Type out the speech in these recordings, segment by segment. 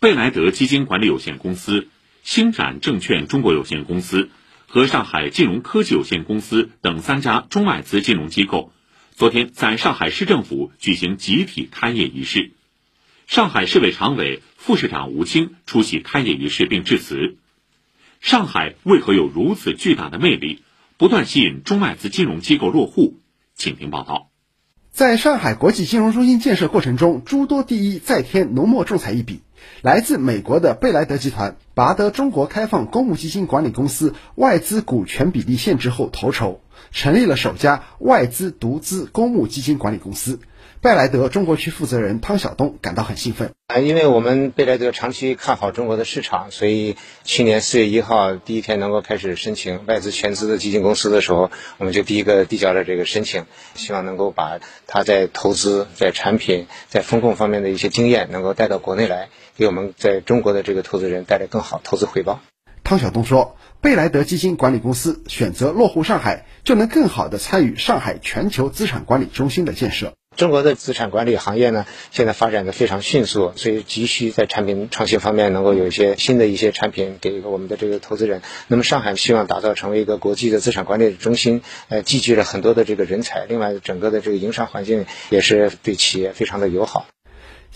贝莱德基金管理有限公司、星展证券中国有限公司和上海金融科技有限公司等三家中外资金融机构，昨天在上海市政府举行集体开业仪式。上海市委常委、副市长吴清出席开业仪式并致辞。上海为何有如此巨大的魅力，不断吸引中外资金融机构落户？请听报道。在上海国际金融中心建设过程中，诸多第一再添浓墨重彩一笔。来自美国的贝莱德集团拔得中国开放公募基金管理公司外资股权比例限制后头筹，成立了首家外资独资公募基金管理公司。贝莱德中国区负责人汤晓东感到很兴奋啊，因为我们贝莱德长期看好中国的市场，所以去年四月一号第一天能够开始申请外资全资的基金公司的时候，我们就第一个递交了这个申请，希望能够把他在投资、在产品、在风控方面的一些经验能够带到国内来，给我们在中国的这个投资人带来更好投资回报。汤晓东说，贝莱德基金管理公司选择落户上海，就能更好地参与上海全球资产管理中心的建设。中国的资产管理行业呢，现在发展的非常迅速，所以急需在产品创新方面能够有一些新的一些产品给我们的这个投资人。那么上海希望打造成为一个国际的资产管理中心，呃，集聚了很多的这个人才。另外，整个的这个营商环境也是对企业非常的友好。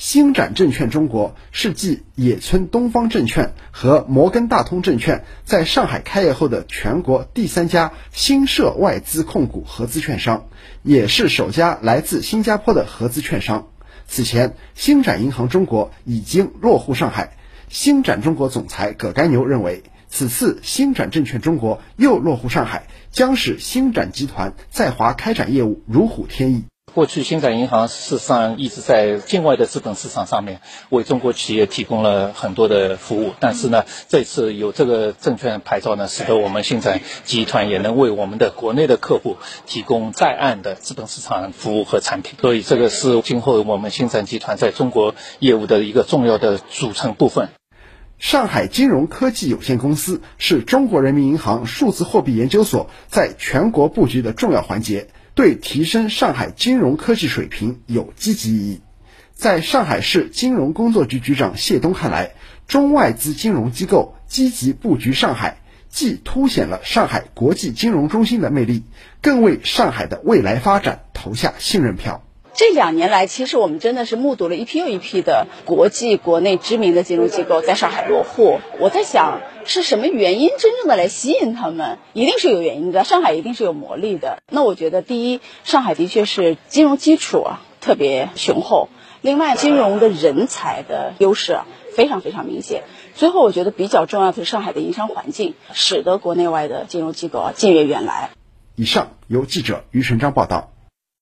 星展证券中国是继野村东方证券和摩根大通证券在上海开业后的全国第三家新设外资控股合资券商，也是首家来自新加坡的合资券商。此前，星展银行中国已经落户上海。星展中国总裁葛干牛认为，此次星展证券中国又落户上海，将使星展集团在华开展业务如虎添翼。过去，星展银行事实上一直在境外的资本市场上面为中国企业提供了很多的服务。但是呢，这次有这个证券牌照呢，使得我们星展集团也能为我们的国内的客户提供在岸的资本市场服务和产品。所以，这个是今后我们星展集团在中国业务的一个重要的组成部分。上海金融科技有限公司是中国人民银行数字货币研究所在全国布局的重要环节。对提升上海金融科技水平有积极意义。在上海市金融工作局局长谢东看来，中外资金融机构积极布局上海，既凸显了上海国际金融中心的魅力，更为上海的未来发展投下信任票。这两年来，其实我们真的是目睹了一批又一批的国际、国内知名的金融机构在上海落户。我在想，是什么原因真正的来吸引他们？一定是有原因的，上海一定是有魔力的。那我觉得，第一，上海的确是金融基础啊特别雄厚；另外，金融的人才的优势啊非常非常明显。最后，我觉得比较重要的是上海的营商环境，使得国内外的金融机构啊近悦远来。以上由记者于成章报道。